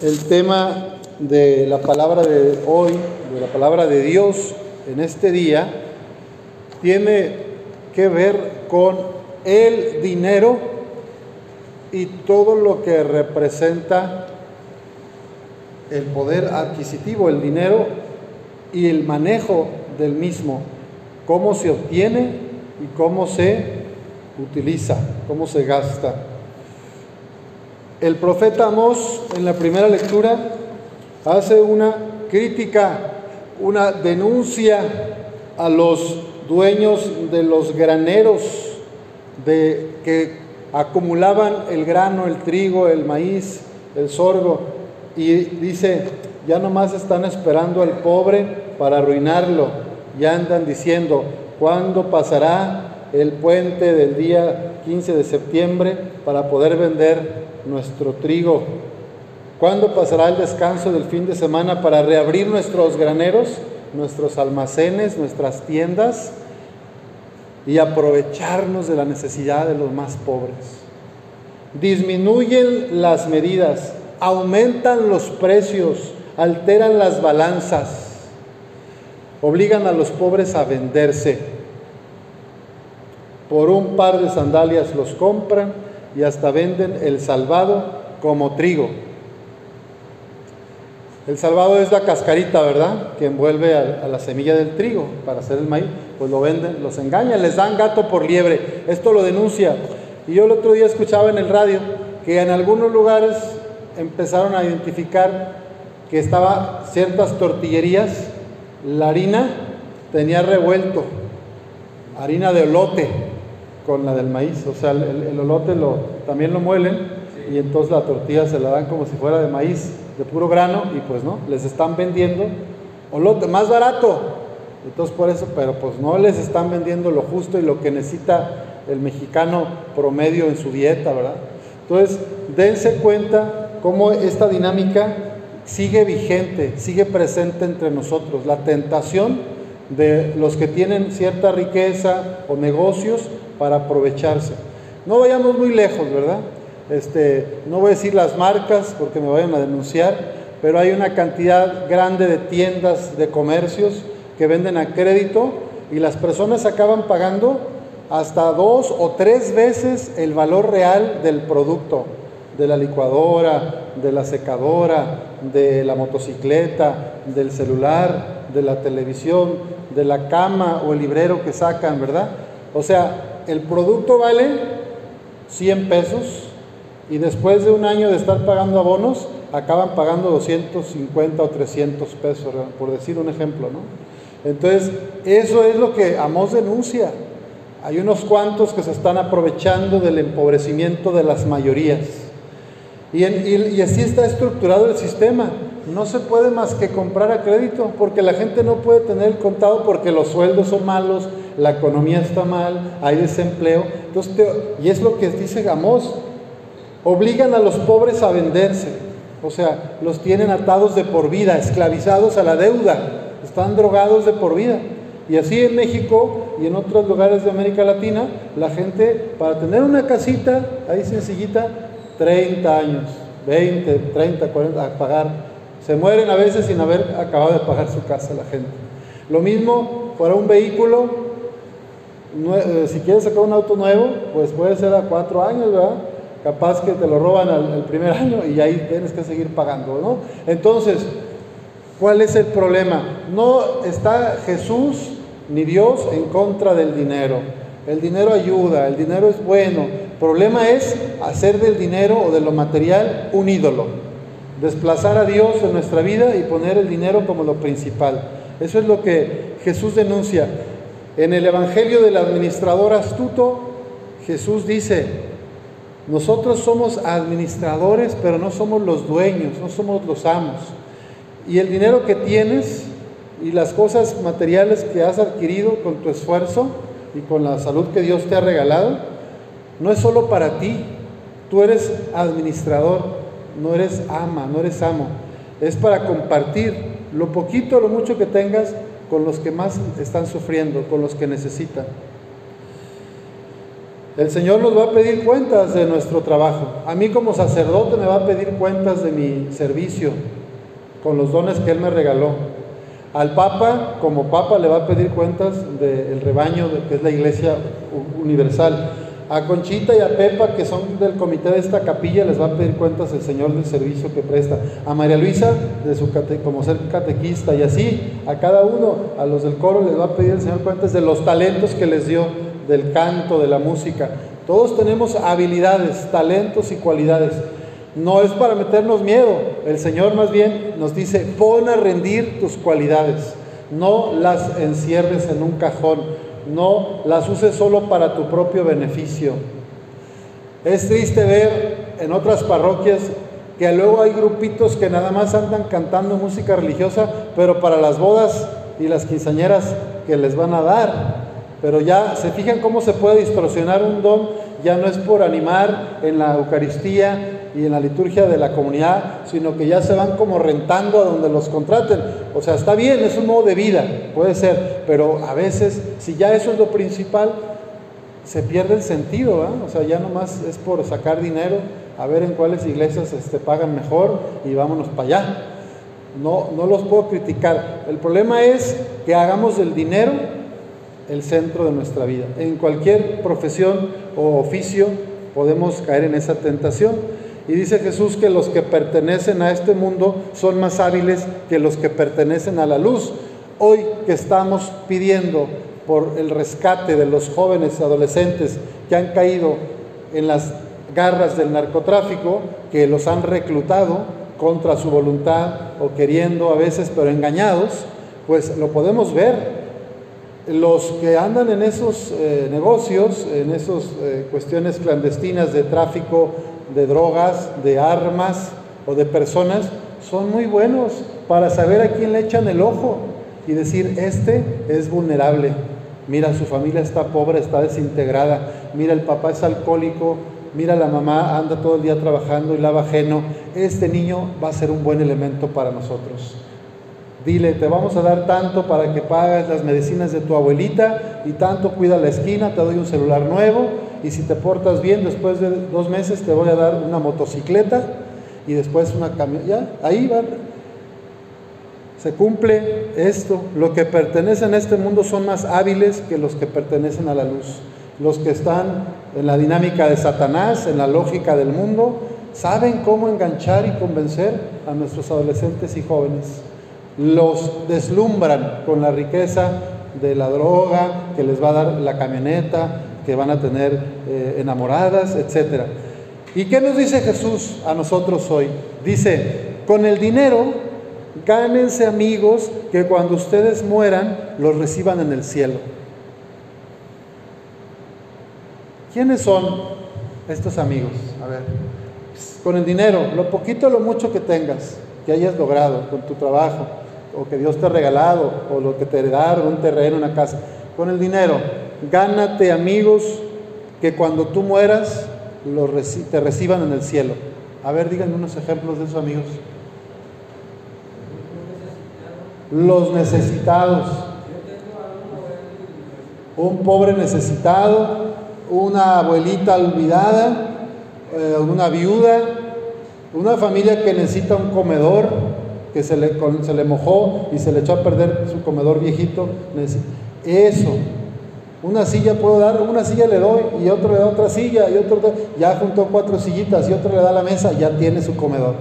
El tema de la palabra de hoy, de la palabra de Dios en este día, tiene que ver con el dinero y todo lo que representa el poder adquisitivo, el dinero y el manejo del mismo, cómo se obtiene y cómo se utiliza, cómo se gasta. El profeta Amós en la primera lectura hace una crítica, una denuncia a los dueños de los graneros de, que acumulaban el grano, el trigo, el maíz, el sorgo, y dice, ya nomás están esperando al pobre para arruinarlo, ya andan diciendo, ¿cuándo pasará el puente del día 15 de septiembre para poder vender nuestro trigo? ¿Cuándo pasará el descanso del fin de semana para reabrir nuestros graneros, nuestros almacenes, nuestras tiendas y aprovecharnos de la necesidad de los más pobres? Disminuyen las medidas, aumentan los precios, alteran las balanzas, obligan a los pobres a venderse. Por un par de sandalias los compran y hasta venden el salvado como trigo. El salvado es la cascarita, ¿verdad? Que envuelve a, la semilla del trigo para hacer el maíz. Pues lo venden, los engañan, les dan gato por liebre. Esto lo denuncia. Y yo el otro día escuchaba en el radio que en algunos lugares empezaron a identificar que estaba ciertas tortillerías, la harina tenía revuelto, harina de olote con la del maíz, o sea, el, el olote lo, también lo muelen y entonces la tortilla se la dan como si fuera de maíz, de puro grano, y pues no, les están vendiendo olote más barato, entonces por eso, pero pues no les están vendiendo lo justo y lo que necesita el mexicano promedio en su dieta, ¿verdad? Entonces, dense cuenta cómo esta dinámica sigue vigente, sigue presente entre nosotros. La tentación de los que tienen cierta riqueza o negocios para aprovecharse. No vayamos muy lejos, ¿verdad? Este, no voy a decir las marcas porque me vayan a denunciar, pero hay una cantidad grande de tiendas, de comercios que venden a crédito y las personas acaban pagando hasta dos o tres veces el valor real del producto de la licuadora, de la secadora, de la motocicleta, del celular, de la televisión, de la cama o el librero que sacan, ¿verdad? O sea, el producto vale 100 pesos y después de un año de estar pagando abonos, acaban pagando 250 o 300 pesos, por decir un ejemplo, ¿no? Entonces, eso es lo que Amos denuncia. Hay unos cuantos que se están aprovechando del empobrecimiento de las mayorías. Y, así está estructurado el sistema. No se puede más que comprar a crédito, porque la gente no puede tener el contado porque los sueldos son malos, la economía está mal, hay desempleo. Entonces, y es lo que dice Gamos, obligan a los pobres a venderse, o sea, los tienen atados de por vida, esclavizados a la deuda, están drogados de por vida. Y así en México y en otros lugares de América Latina, la gente para tener una casita ahí sencillita 30 años, 20, 30, 40 a pagar. Se mueren a veces sin haber acabado de pagar su casa la gente. Lo mismo para un vehículo, eh, si quieres sacar un auto nuevo, pues puede ser a cuatro años, ¿verdad? Capaz que te lo roban al, primer año y ahí tienes que seguir pagando, ¿no? Entonces, ¿cuál es el problema? No está Jesús ni Dios en contra del dinero. El dinero ayuda, el dinero es bueno, problema es hacer del dinero o de lo material un ídolo, desplazar a Dios en nuestra vida y poner el dinero como lo principal. Eso es lo que Jesús denuncia. En el Evangelio del administrador astuto, Jesús dice, nosotros somos administradores, pero no somos los dueños, no somos los amos. Y el dinero que tienes y las cosas materiales que has adquirido con tu esfuerzo y con la salud que Dios te ha regalado, no es solo para ti. Tú eres administrador, no eres ama, no eres amo. Es para compartir lo poquito, lo mucho que tengas con los que más están sufriendo, con los que necesitan. El Señor nos va a pedir cuentas de nuestro trabajo. A mí como sacerdote me va a pedir cuentas de mi servicio con los dones que Él me regaló. Al Papa, como Papa, le va a pedir cuentas del rebaño, que es la Iglesia Universal. A Conchita y a Pepa, que son del comité de esta capilla, les va a pedir cuentas el Señor del servicio que presta. A María Luisa, de su como ser catequista, y así a cada uno, a los del coro, les va a pedir el Señor cuentas de los talentos que les dio del canto, de la música. Todos tenemos habilidades, talentos y cualidades. No es para meternos miedo. El Señor más bien nos dice, pon a rendir tus cualidades. No las encierres en un cajón. No las uses solo para tu propio beneficio. Es triste ver en otras parroquias que luego hay grupitos que nada más andan cantando música religiosa, pero para las bodas y las quinceañeras que les van a dar. Pero ya se fijan cómo se puede distorsionar un don, ya no es por animar en la Eucaristía y en la liturgia de la comunidad, sino que ya se van como rentando a donde los contraten. O sea, está bien, es un modo de vida, puede ser, pero a veces, si ya eso es lo principal, se pierde el sentido, o sea, ya nomás es por sacar dinero, a ver en cuáles iglesias este, pagan mejor y vámonos para allá. No, no los puedo criticar. El problema es que hagamos del dinero el centro de nuestra vida. En cualquier profesión oficio podemos caer en esa tentación. Y dice Jesús que los que pertenecen a este mundo son más hábiles que los que pertenecen a la luz. Hoy que estamos pidiendo por el rescate de los jóvenes adolescentes que han caído en las garras del narcotráfico, que los han reclutado contra su voluntad o queriendo a veces, pero engañados, pues lo podemos ver los que andan en esos eh, negocios, en esas eh, cuestiones clandestinas de tráfico de drogas, de armas o de personas, son muy buenos para saber a quién le echan el ojo y decir, este es vulnerable. Mira, su familia está pobre, está desintegrada. Mira, el papá es alcohólico. Mira, la mamá anda todo el día trabajando y lava ajeno. Este niño va a ser un buen elemento para nosotros. Dile, te vamos a dar tanto para que pagues las medicinas de tu abuelita y tanto cuida la esquina, te doy un celular nuevo y si te portas bien, después de dos meses te voy a dar una motocicleta y después una camioneta. ahí va. Se cumple esto. Los que pertenecen a este mundo son más hábiles que los que pertenecen a la luz. Los que están en la dinámica de Satanás, en la lógica del mundo, saben cómo enganchar y convencer a nuestros adolescentes y jóvenes los deslumbran con la riqueza de la droga que les va a dar la camioneta, que van a tener eh, enamoradas, etc. ¿Y qué nos dice Jesús a nosotros hoy? Dice, con el dinero gánense amigos que cuando ustedes mueran los reciban en el cielo. ¿Quiénes son estos amigos? A ver, con el dinero, lo poquito lo mucho que tengas, que hayas logrado con tu trabajo, o que Dios te ha regalado, o lo que te heredaron, un terreno, una casa, con el dinero. Gánate amigos que cuando tú mueras te reciban en el cielo. A ver, díganme unos ejemplos de esos amigos. Los necesitados. Un pobre necesitado, una abuelita olvidada, eh, una viuda, una familia que necesita un comedor, que se le, se le mojó y se le echó a perder su comedor viejito. Eso. Una silla puedo dar, una silla le doy y otro le da otra silla y otro ya juntó cuatro sillitas y otro le da la mesa, ya tiene su comedor.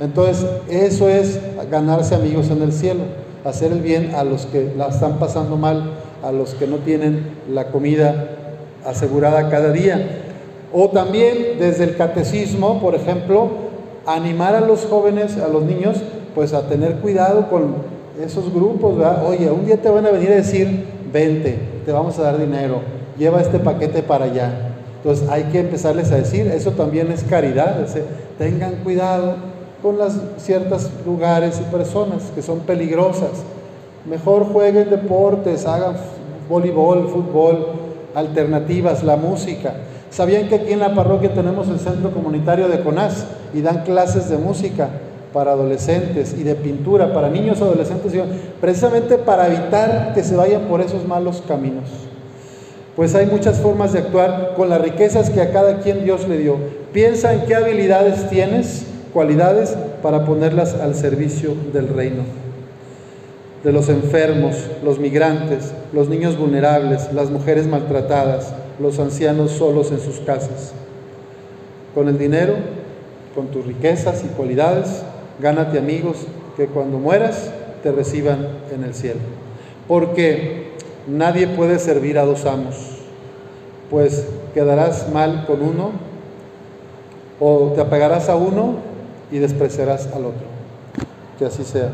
Entonces, eso es ganarse amigos en el cielo, hacer el bien a los que la están pasando mal, a los que no tienen la comida asegurada cada día. O también desde el catecismo, por ejemplo, animar a los jóvenes, a los niños, pues a tener cuidado con esos grupos, Oye, un día te van a venir a decir, vente, te vamos a dar dinero, lleva este paquete para allá. Entonces hay que empezarles a decir, eso también es caridad, tengan cuidado con las ciertos lugares y personas que son peligrosas. Mejor jueguen deportes, hagan voleibol, fútbol, alternativas, la música. ¿Sabían que aquí en la parroquia tenemos el centro comunitario de CONAS y dan clases de música para adolescentes y de pintura para niños, adolescentes, precisamente para evitar que se vayan por esos malos caminos? Pues hay muchas formas de actuar con las riquezas que a cada quien Dios le dio. Piensa en qué habilidades tienes, cualidades, para ponerlas al servicio del reino. De los enfermos, los migrantes, los niños vulnerables, las mujeres maltratadas, los ancianos solos en sus casas. Con el dinero, con tus riquezas y cualidades, gánate amigos que cuando mueras te reciban en el cielo. Porque nadie puede servir a dos amos, pues quedarás mal con uno o te apegarás a uno y despreciarás al otro. Que así sea.